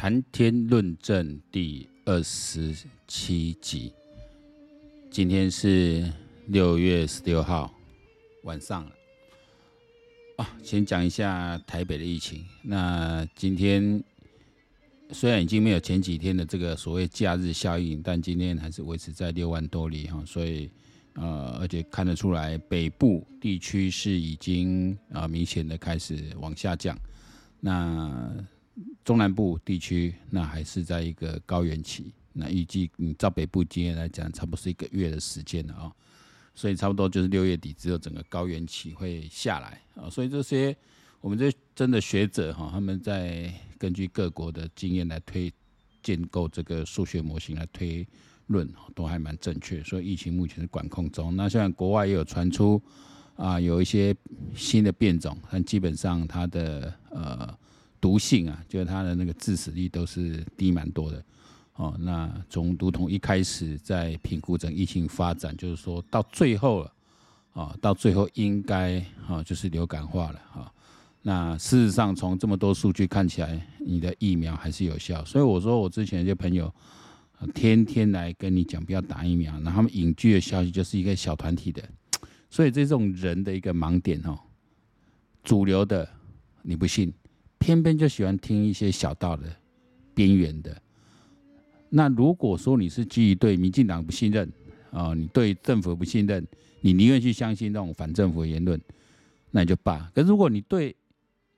谈天论证第二十七集，今天是六月十六号晚上了。啊，先讲一下台北的疫情。那今天虽然已经没有前几天的这个所谓假日效应，但今天还是维持在六万多例哈。所以呃，而且看得出来，北部地区是已经啊明显的开始往下降。那中南部地区那还是在一个高原期，那预计你照北部经验来讲，差不多是一个月的时间了啊，所以差不多就是六月底之后，整个高原期会下来啊，所以这些我们这真的学者哈，他们在根据各国的经验来推建构这个数学模型来推论，都还蛮正确。所以疫情目前是管控中，那现在国外也有传出啊，有一些新的变种，但基本上它的呃。毒性啊，就是它的那个致死率都是低蛮多的哦。那从如同一开始在评估整疫情发展，就是说到最后了啊，到最后应该啊就是流感化了哈。那事实上从这么多数据看起来，你的疫苗还是有效。所以我说我之前一些朋友天天来跟你讲不要打疫苗，那他们隐居的消息就是一个小团体的，所以这种人的一个盲点哦，主流的你不信。偏偏就喜欢听一些小道的、边缘的。那如果说你是基于对民进党不信任啊，你对政府不信任，你宁愿去相信那种反政府的言论，那你就罢。可是如果你对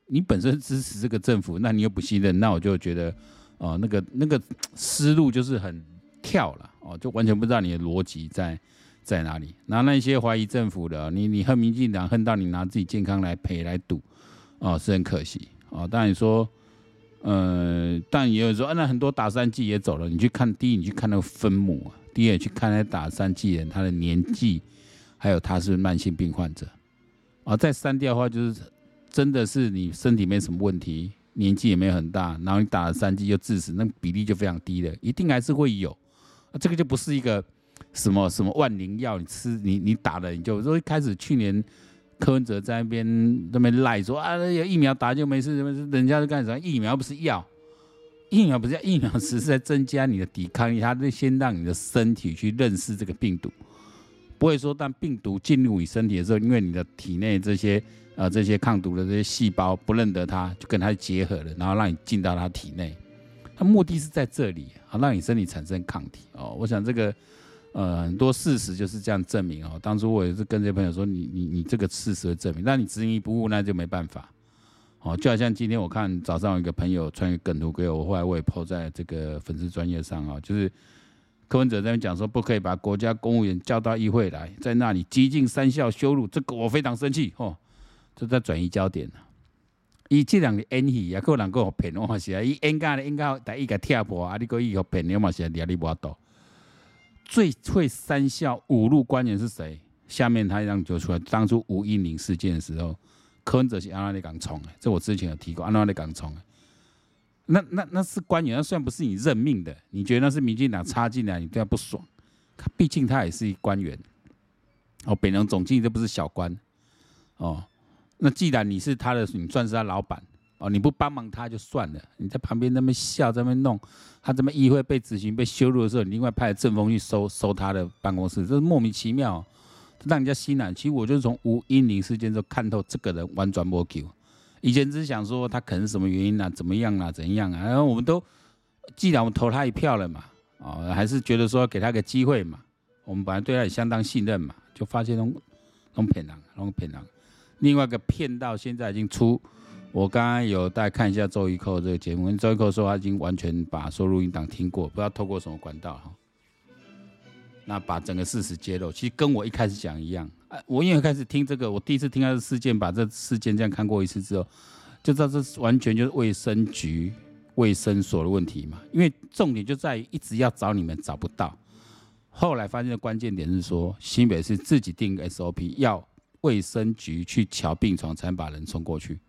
你本身支持这个政府，那你又不信任，那我就觉得哦，那个那个思路就是很跳了哦，就完全不知道你的逻辑在在哪里。那那些怀疑政府的，你你恨民进党恨到你拿自己健康来赔来赌，哦，是很可惜。哦，当然你说，呃，但也有说，那很多打三剂也走了。你去看，第一，你去看那个分母啊；第二，去看那打三剂人他的年纪，还有他是慢性病患者。啊，再删掉的话，就是真的是你身体没什么问题，年纪也没有很大，然后你打了三剂就致死，那比例就非常低了，一定还是会有。啊，这个就不是一个什么什么万灵药，你吃你你打了你就说一开始去年。柯文哲在那边那边赖说啊，有疫苗打就没事，人家是干什么？疫苗不是药，疫苗不是药，疫苗只是在增加你的抵抗力，它是先让你的身体去认识这个病毒，不会说当病毒进入你身体的时候，因为你的体内这些、呃、这些抗毒的这些细胞不认得它，就跟它结合了，然后让你进到它体内，它目的是在这里，好让你身体产生抗体哦。我想这个。呃，很多事实就是这样证明哦。当初我也是跟这些朋友说，你你你这个事实会证明，那你执迷不悟，那就没办法。哦，就好像今天我看早上有一个朋友传一个梗图给我，后来我也抛在这个粉丝专业上啊，就是柯文哲在那边讲说，不可以把国家公务员叫到议会来，在那里极尽三校羞辱，这个我非常生气哦。这在转移焦点了。伊这两个演戏啊，可能够骗我是啊，伊应该的应该第一个跳破啊，你个伊个骗你嘛是压力不大。最会三校五路官员是谁？下面他一样就出来。当初吴音宁事件的时候，柯文哲是安那里港冲的，这我之前有提过，安那里港冲。那那那是官员，那虽然不是你任命的，你觉得那是民进党插进来，你对他不爽。毕竟他也是一官员。哦，北农总经理这不是小官。哦，那既然你是他的，你算是他老板。哦，你不帮忙他就算了，你在旁边那么笑，在那弄，他这么议会被执行、被羞辱的时候，你另外派政风去收收他的办公室，这是莫名其妙，让人家心软。其实我就是从吴音宁事件中看透这个人玩转播球，以前只是想说他可能什么原因啊，怎么样啊，怎样啊，然后我们都既然我们投他一票了嘛，哦，还是觉得说给他个机会嘛，我们本来对他也相当信任嘛，就发现弄弄骗人，弄骗人，另外一个骗到现在已经出。我刚刚有带看一下周一蔻这个节目，周一蔻说他已经完全把收录音档听过，不知道透过什么管道哈。那把整个事实揭露，其实跟我一开始讲一样。我因为开始听这个，我第一次听他的事件，把这事件这样看过一次之后，就知道这完全就是卫生局、卫生所的问题嘛。因为重点就在于一直要找你们找不到，后来发现的关键点是说，新北市自己定个 SOP，要卫生局去瞧病床才能把人送过去。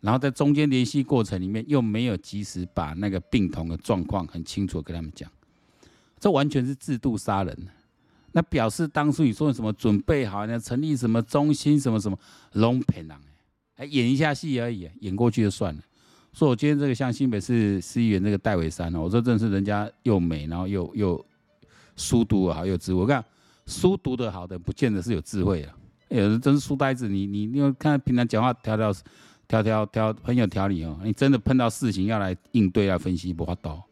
然后在中间联系过程里面，又没有及时把那个病童的状况很清楚跟他们讲，这完全是制度杀人。那表示当初你说什么准备好呢？成立什么中心什么什么，龙平郎，还演一下戏而已，演过去就算了。说我今天这个像新北市市议员这个戴伟山哦，我说真的是人家又美，然后又又书读好，又智慧。我看书读得好的，不见得是有智慧啊。有人真是书呆子，你你你看平常讲话条条条条条很有条理哦。你真的碰到事情要来应对要分析，不发刀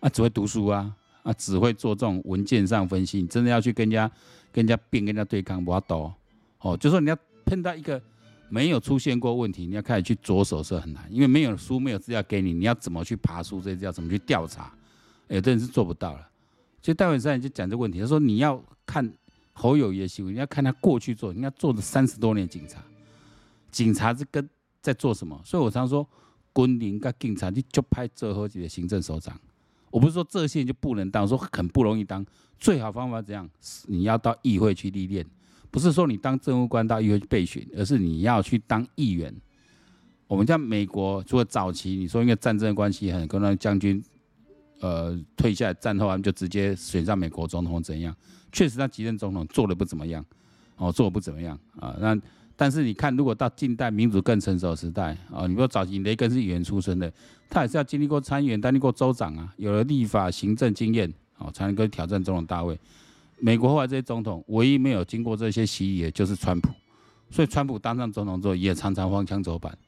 啊，只会读书啊啊，只会做这种文件上分析。你真的要去跟人家跟人家辩，跟人家对抗，不发刀哦。就说你要碰到一个。没有出现过问题，你要开始去着手是很难，因为没有书，没有资料给你，你要怎么去爬书？这些要怎么去调查？有的人是做不到了。所以戴文山就讲这个问题，他说你要看侯友谊的新闻，你要看他过去做，你要做了三十多年警察，警察是跟在做什么？所以我常说，军人跟警察你就派最好几个行政首长。我不是说这些就不能当，说很不容易当，最好方法怎样？你要到议会去历练。不是说你当政务官到议会去备选，而是你要去当议员。我们像美国，除了早期你说因为战争的关系，很多那将军，呃，退下来战后他们就直接选上美国总统怎样？确实他几任总统做的不怎么样，哦，做的不怎么样啊。那但是你看，如果到近代民主更成熟的时代啊，你说早期雷根是议员出身的，他也是要经历过参议员、担任过州长啊，有了立法行政经验，哦，才能够挑战总统大位。美国后来这些总统，唯一没有经过这些洗礼的，就是川普。所以川普当上总统之后，也常常荒腔走板。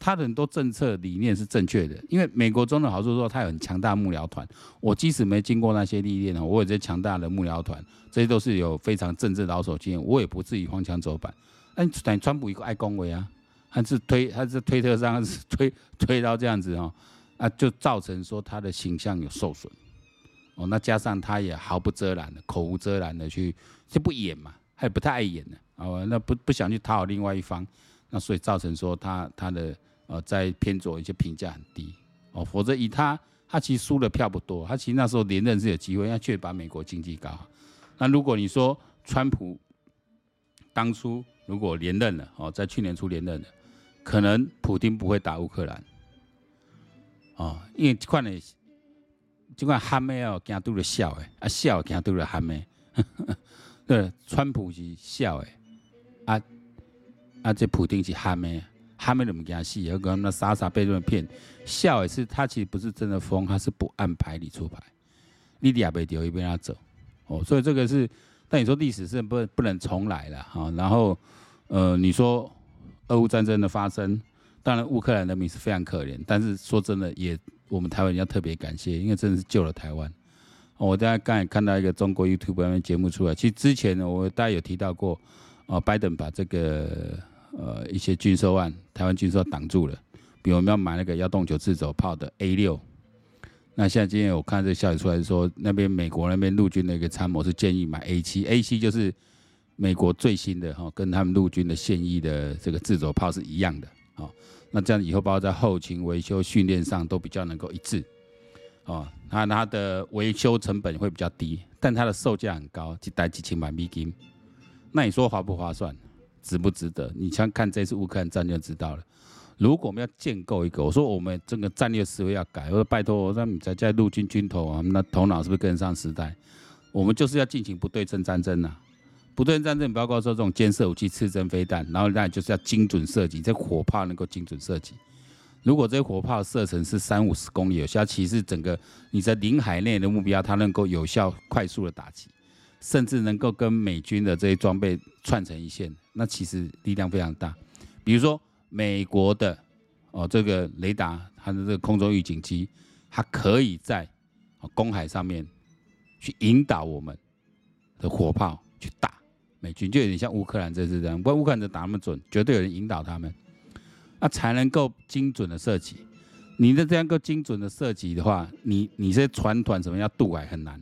他的很多政策理念是正确的，因为美国总统好处说他有很强大幕僚团。我即使没经过那些历练，我有这些强大的幕僚团，这些都是有非常政治老手经验，我也不至于荒腔走板。但但川普一个爱恭维啊，他是推他是推特上是 推推到这样子哦，啊，就造成说他的形象有受损。哦，那加上他也毫不遮拦的，口无遮拦的去就不演嘛，他也不太爱演的，哦，那不不想去讨好另外一方，那所以造成说他他的呃在偏左一些评价很低，哦，否则以他他其实输的票不多，他其实那时候连任是有机会，他却把美国经济搞好。那如果你说川普当初如果连任了，哦，在去年初连任了，可能普京不会打乌克兰，哦，因为这块呢。就看憨妹哦，惊拄着笑诶，啊笑惊拄着憨妹，对，川普是笑诶，啊啊这普丁是憨妹，憨妹怎么惊死？有个那傻傻被人骗，笑诶是他其实不是真的疯，他是不按牌理出牌，你俩被丢一边他走，哦，所以这个是，但你说历史是不不能重来了哈，然后呃你说俄乌战争的发生，当然乌克兰人民是非常可怜，但是说真的也。我们台湾人要特别感谢，因为真的是救了台湾。我大家刚才看到一个中国 YouTube 那面节目出来，其实之前呢，我大家有提到过，哦，拜登把这个呃一些军售案，台湾军售挡住了，比如我们要买那个幺洞九自走炮的 A 六。那现在今天我看这消息出来说，那边美国那边陆军的一个参谋是建议买 A 七，A 七就是美国最新的哈，跟他们陆军的现役的这个自走炮是一样的，好。那这样以后，包括在后勤维修、训练上都比较能够一致，哦，那它的维修成本会比较低，但它的售价很高，几台几千万美金。那你说划不划算，值不值得？你先看这次乌克兰战争就知道了。如果我们要建构一个，我说我们这个战略思维要改，我说拜托，我说你在在陆军军头啊，那头脑是不是跟得上时代？我们就是要进行不对称战争呐。不对称战争包括说这种肩射武器、刺针飞弹，然后那就是要精准射击，这火炮能够精准射击。如果这些火炮射程是三五十公里有效，其实整个你在领海内的目标，它能够有效、快速的打击，甚至能够跟美军的这些装备串成一线，那其实力量非常大。比如说美国的哦这个雷达，它的这个空中预警机，它可以在公海上面去引导我们的火炮去打。美军就有点像乌克兰这次这样，不过乌克兰的打那么准，绝对有人引导他们，那才能够精准的射击。你的这样够精准的射击的话，你你这些船团什么要渡海很难，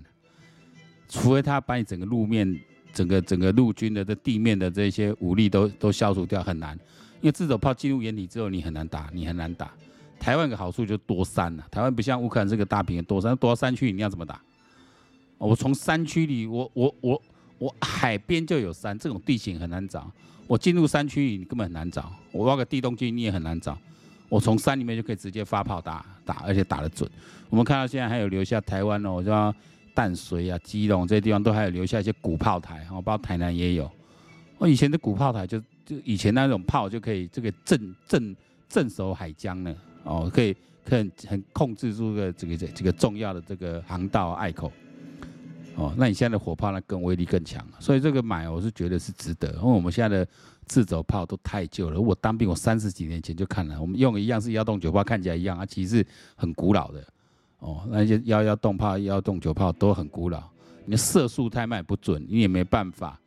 除非他把你整个路面、整个整个陆军的这地面的这些武力都都消除掉很难，因为自走炮进入眼底之后你很难打，你很难打。台湾有个好处就多山了，台湾不像乌克兰这个大平原多山，多山区你要怎么打？我从山区里，我我我。我海边就有山，这种地形很难找。我进入山区里，你根本很难找。我挖个地洞进去，你也很难找。我从山里面就可以直接发炮打打，而且打得准。我们看到现在还有留下台湾哦，像淡水啊、基隆这些地方都还有留下一些古炮台，哦，包括台南也有。我以前的古炮台就就以前那种炮就可以这个镇镇镇守海疆呢。哦，可以可以很控制住个这个这这个重要的这个航道隘口。哦，那你现在的火炮呢更威力更强，所以这个买我是觉得是值得，因为我们现在的自走炮都太旧了。我当兵我三十几年前就看了，我们用的一样是幺洞九炮，看起来一样啊，其实是很古老的。哦，那些幺幺洞炮、幺洞九炮都很古老，你的射速太慢不准，你也没办法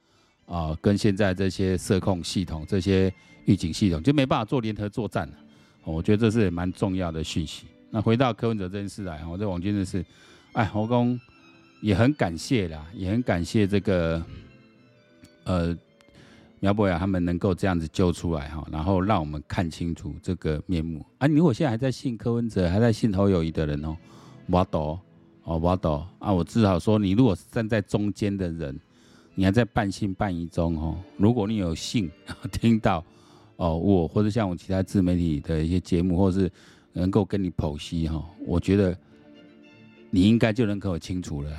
啊、跟现在这些射控系统、这些预警系统就没办法做联合作战了。我觉得这是蛮重要的讯息。那回到柯文哲这件事来，我这网军的是，哎，侯公。也很感谢啦，也很感谢这个，呃，苗博雅他们能够这样子救出来哈，然后让我们看清楚这个面目啊！你如果现在还在信柯文哲，还在信侯友谊的人哦，我懂哦，我懂啊！我至少说，你如果是站在中间的人，你还在半信半疑中哦。如果你有幸 听到哦，我或者像我其他自媒体的一些节目，或是能够跟你剖析哈，我觉得。你应该就能给我清楚了，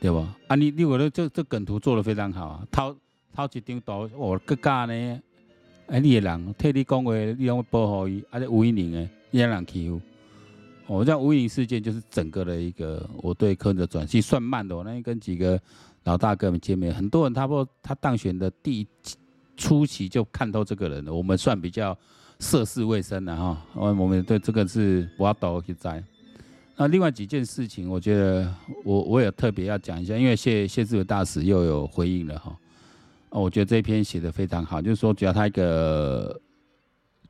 对不？啊你，你我的这这梗图做的非常好啊，掏掏一张图，我个家呢，哎，你的人替你讲话，你要保护伊，啊，这吴怡宁诶，你让人欺负。我这吴怡宁事件就是整个的一个我对柯文哲转系算慢的，我那天跟几个老大哥们见面，很多人他不他当选的第一初期就看透这个人了，我们算比较涉世未深的哈，我我们对这个是不要抖去摘。那另外几件事情，我觉得我我也特别要讲一下，因为谢谢志伟大使又有回应了哈。我觉得这篇写的非常好，就是说只要他一个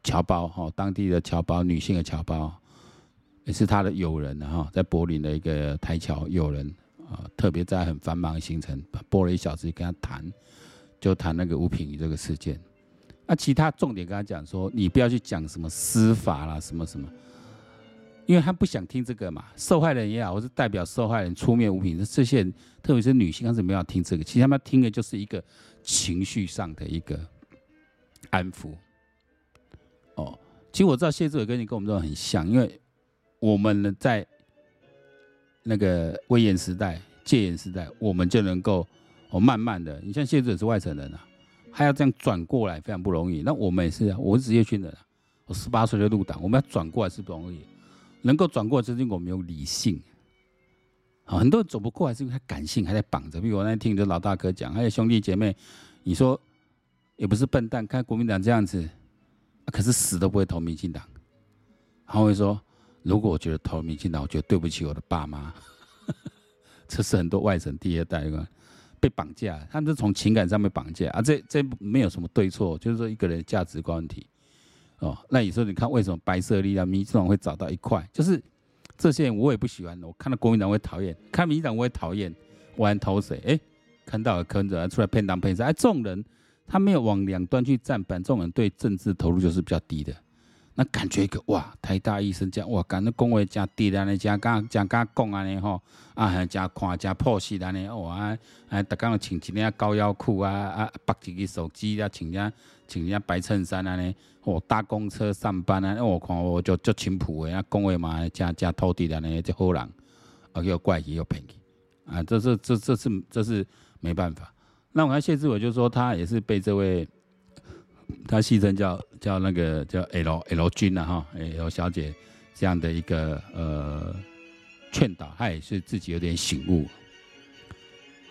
侨胞哈，当地的侨胞，女性的侨胞，也是他的友人哈，在柏林的一个台侨友人啊，特别在很繁忙的行程拨了一小时跟他谈，就谈那个吴品瑜这个事件。那其他重点跟他讲说，你不要去讲什么司法啦，什么什么。因为他不想听这个嘛，受害人也好，或是代表受害人出面无凭，这些人，特别是女性，他是没有听这个。其实他们听的就是一个情绪上的一个安抚。哦，其实我知道谢志伟跟你跟我们都很像，因为我们呢在那个威严时代、戒严时代，我们就能够哦慢慢的，你像谢志伟是外省人啊，还要这样转过来非常不容易。那我们也是啊，我是职业军人，我十八岁就入党，我们要转过来是不容易。能够转过来，就是因为我们有理性。好，很多人走不过来，是因为他感性还在绑着。比如我那天听着老大哥讲，还有兄弟姐妹，你说也不是笨蛋，看国民党这样子，可是死都不会投民进党。他会说，如果我觉得投民进党，我觉得对不起我的爸妈。这是很多外省第二代被绑架，他们是从情感上面绑架啊。这这没有什么对错，就是说一个人价值观问题。哦，那你说你看为什么白色力量、民进党会找到一块？就是这些人我也不喜欢，我看到国民党会讨厌，看民进党我也讨厌，我还投谁？哎，看到了柯文哲出来骗党骗色，哎，这种人他没有往两端去站板，这种人对政治投入就是比较低的。那感觉一个哇，台大医生讲哇，感觉讲话真低啊，你真敢真敢讲安尼吼啊，真看真破事啊，你哇，哎，逐工穿一件高腰裤啊啊，绑一个手机啊，穿件穿件白衬衫安尼哦，搭公车上班啊，我看我就足淳朴的，啊，讲话嘛真真土地啊，你这好人，啊，又怪伊又骗伊，啊，这是这这是这是没办法。那我看谢志伟就说他也是被这位。他戏称叫叫那个叫 L L 君啊哈，L 小姐这样的一个呃劝导，他也是自己有点醒悟。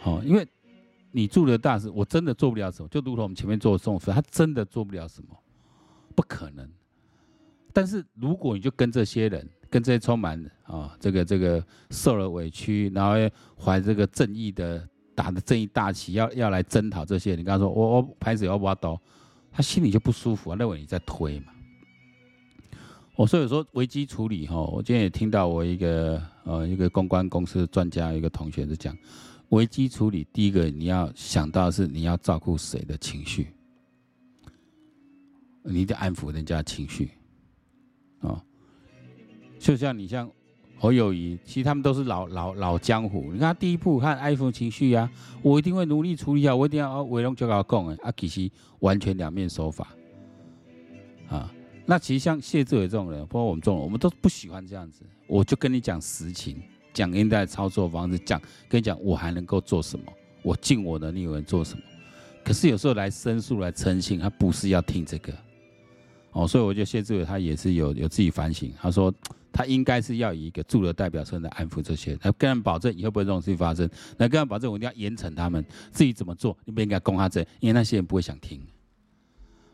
好，因为你做的大事，我真的做不了什么，就如同我们前面做的宋飞，他真的做不了什么，不可能。但是如果你就跟这些人，跟这些充满啊这个这个受了委屈，然后怀这个正义的打的正义大旗，要要来征讨这些，你刚才说我我拍子要挖刀。他心里就不舒服啊，认为你在推嘛。我所以说危机处理哈，我今天也听到我一个呃一个公关公司专家一个同学是讲，危机处理第一个你要想到是你要照顾谁的情绪，你得安抚人家情绪，啊，就像你像。侯友谊，其实他们都是老老老江湖。你看他第一步，他安抚情绪呀、啊，我一定会努力处理好，我一定要为龙就搞共啊，其实完全两面手法啊。那其实像谢志伟这种人，包括我们这种人，我们都不喜欢这样子。我就跟你讲实情，讲应该操作方式，讲跟你讲我还能够做什么，我尽我能力我能做什么。可是有时候来申诉来澄清，他不是要听这个哦，所以我觉得谢志伟他也是有有自己反省，他说他应该是要以一个住的代表身来安抚这些，他跟他们保证以后不会这种事情发生，来跟他们保证我一定要严惩他们，自己怎么做，你不应该供他这，因为那些人不会想听。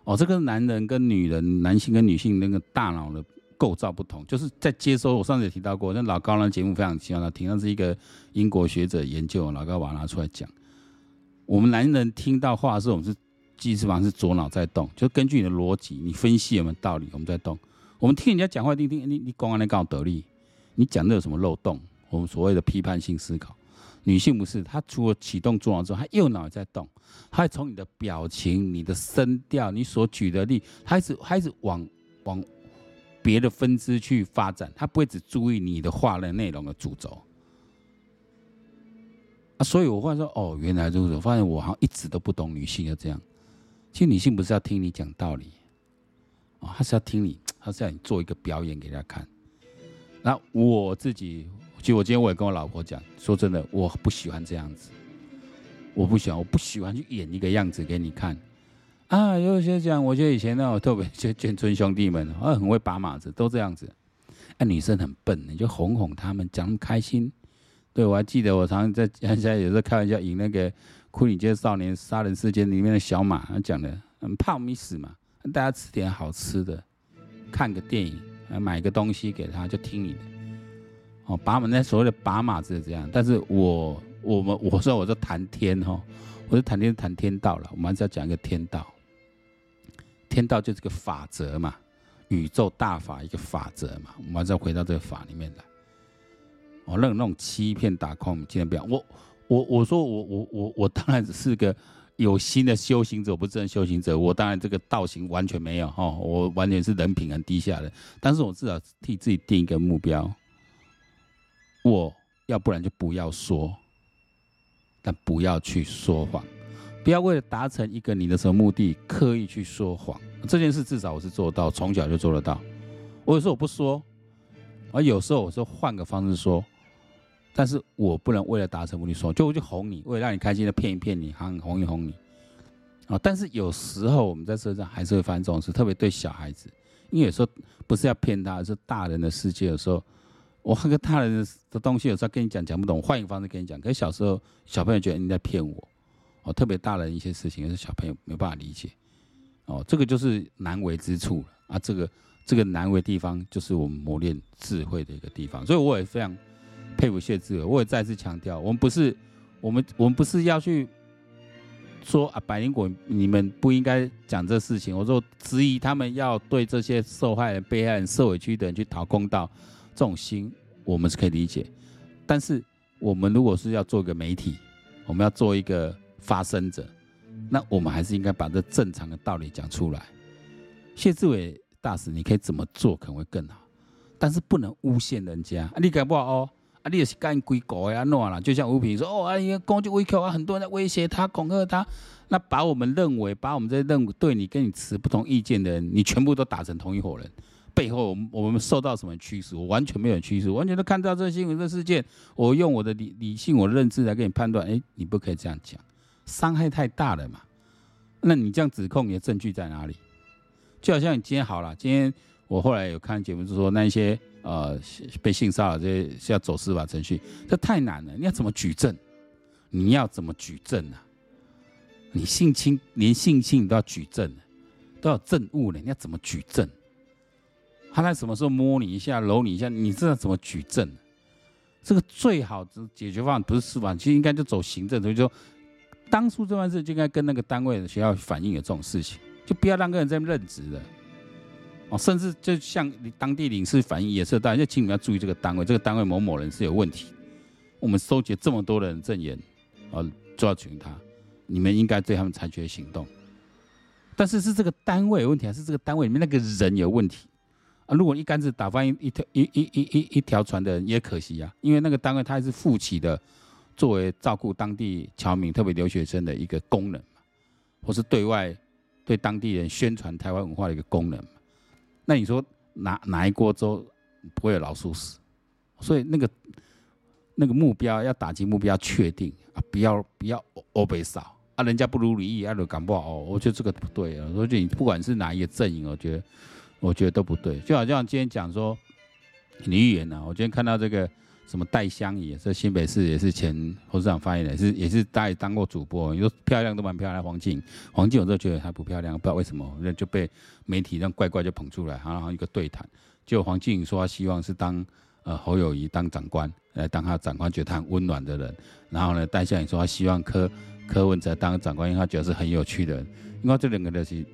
哦，这个男人跟女人，男性跟女性那个大脑的构造不同，就是在接收。我上次也提到过，那老高那节目非常喜欢他听，那是一个英国学者研究，老高把它拿出来讲。我们男人听到话的时候，我们是基本上是左脑在动，就根据你的逻辑，你分析有没有道理，我们在动。我们听人家讲话，听听你你讲完来告得力，你讲的有什么漏洞？我们所谓的批判性思考。女性不是，她除了启动左脑之后，她右脑也在动，她会从你的表情、你的声调、你所举的例，她一直她一直往往别的分支去发展，她不会只注意你的话的内容的主轴。啊，所以我发现说，哦，原来如此，我发现我好像一直都不懂女性要这样。其实女性不是要听你讲道理，哦，她是要听你，她是要你做一个表演给她看。那我自己。其实我今天我也跟我老婆讲，说真的，我不喜欢这样子，我不喜欢，我不喜欢去演一个样子给你看。啊，有些讲，我觉得以前那种特别就眷村兄弟们，啊，很会把马子，都这样子。啊，女生很笨，你就哄哄他们，讲开心。对，我还记得我常常在 现在有时候开玩笑引那个《牯岭街少年杀人事件》里面的小马，他讲的很怕我们死嘛，大家吃点好吃的，看个电影，买个东西给他，就听你的。哦，把我们那所谓的把马子这样，但是我我们我说我说谈天哈，我说谈天谈天道了，我们还是要讲一个天道。天道就是个法则嘛，宇宙大法一个法则嘛，我们还是要回到这个法里面来。哦，那那种欺骗打 call，尽量不要。我我我说我我我我当然只是个有心的修行者，不是真修行者，我当然这个道行完全没有哈，我完全是人品很低下的，但是我至少替自己定一个目标。我要不然就不要说，但不要去说谎，不要为了达成一个你的什么目的刻意去说谎。这件事至少我是做到，从小就做得到。我有时候我不说，而有时候我说换个方式说，但是我不能为了达成目的说，就我就哄你，为了让你开心的骗一骗你，哄哄一哄你。啊，但是有时候我们在车上还是会发生这种事，特别对小孩子，因为有时候不是要骗他，而是大人的世界有时候。我那个大人的东西有时候跟你讲讲不懂，换一个方式跟你讲。可是小时候小朋友觉得你在骗我，哦，特别大人一些事情，是小朋友没办法理解，哦，这个就是难为之处了啊。这个这个难为地方，就是我们磨练智慧的一个地方。所以我也非常佩服谢志伟，我也再次强调，我们不是我们我们不是要去说啊，百灵果你们不应该讲这事情。我说质疑他们要对这些受害人、被害人、受委屈的人去讨公道。这种心我们是可以理解，但是我们如果是要做一个媒体，我们要做一个发声者，那我们还是应该把这正常的道理讲出来。谢志伟大使，你可以怎么做可能会更好，但是不能诬陷人家。你敢不哦？啊，你也是干鬼狗呀，弄完了。就像吴平说，哦，啊，因为攻击威克啊，很多人在威胁他、恐吓他，那把我们认为，把我们这些认为对你跟你持不同意见的人，你全部都打成同一伙人。背后，我们受到什么驱使？我完全没有驱使，完全都看到这新闻、这事件。我用我的理理性、我的认知来给你判断。哎，你不可以这样讲，伤害太大了嘛？那你这样指控，你的证据在哪里？就好像你今天好了，今天我后来有看节目，就说那些呃被性骚扰这些要走司法程序，这太难了。你要怎么举证？你要怎么举证呢？你性侵连性侵你都要举证，都要证物呢？你要怎么举证？他在什么时候摸你一下、搂你一下，你知道怎么举证？这个最好的解决方案不是司法，其实应该就走行政。所以说，当初这件事就应该跟那个单位的学校反映有这种事情，就不要让个人在那任职了。哦，甚至就像你当地领事反映也是，大家就请你们要注意这个单位，这个单位某某人是有问题。我们收集这么多人证言，啊，就要请他，你们应该对他们采取行动。但是是这个单位有问题，还是这个单位里面那个人有问题？啊，如果一竿子打翻一一条一一一一一条船的人也可惜啊，因为那个单位它还是负起的作为照顾当地侨民，特别留学生的一个功能，或是对外对当地人宣传台湾文化的一个功能嘛。那你说哪哪一锅粥不会有老鼠屎？所以那个那个目标要打击目标确定啊，不要不要欧北扫啊，人家不如你意，啊，就搞不好哦。我觉得这个不对啊。我觉得你不管是哪一个阵营，我觉得我觉得都不对。就好像今天讲说女演员呢，我今天看到这个什么戴香宜，这新北市也是前侯市长发言人，也是也是大家也当过主播，你说漂亮都蛮漂亮。黄静，黄静我都觉得她不漂亮，不知道为什么，那就被媒体让怪怪就捧出来，然后一个对谈，就黄静说他希望是当。呃，侯友谊当长官来当他长官，觉得他很温暖的人。然后呢，戴相也说他希望柯柯文哲当长官，因为他觉得是很有趣的人。因为这两个就是，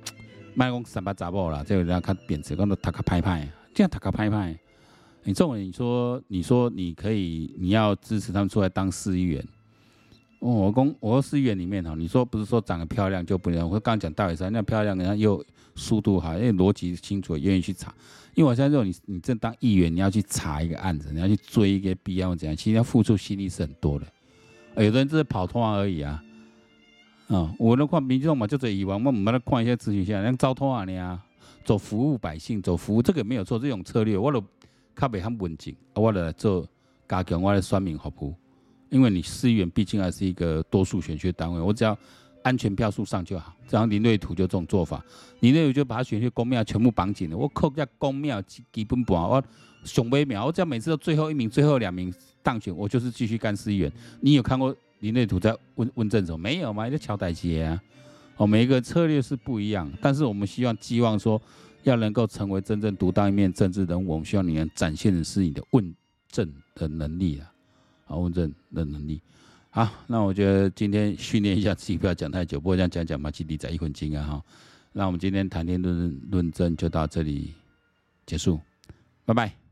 卖讲三八杂报啦，这个人家看贬值，讲到他卡拍拍，这样他卡拍拍。你这种，你说你说你可以，你要支持他们出来当市议员。我讲我说市议员里面哈，你说不是说长得漂亮就不能？我刚刚讲大尾山那漂亮，人家又速度好，因为逻辑清楚，愿意去查。因为我现在这种你，你正当议员，你要去查一个案子，你要去追一个必要怎样，其实要付出心力是很多的。有的人只是跑通而已啊。啊，我那看民众嘛，就这以往我们把它看一些咨询下，像招通啊，你啊，走服务百姓，走服务，这个没有错，这种策略，我都较袂很稳健，我来做加强我的选民服务。因为你市议员毕竟还是一个多数选区单位，我只要。安全票数上就好，这样林瑞图就这种做法，林瑞图就把他选区公庙全部绑紧了。我靠，这公庙基本盘，我熊微秒，我只要每次都最后一名、最后两名当选，我就是继续干市议员。你有看过林瑞图在问问政总没有吗？在乔代杰啊，哦，每一个策略是不一样，但是我们希望寄望说，要能够成为真正独当一面政治人物，我们需要你能展现的是你的问政的能力啊，啊，问政的能力。好，那我觉得今天训练一下自己，不要讲太久。不过这样讲讲嘛，基地在一分钟啊哈。那我们今天谈天论论证就到这里结束，拜拜。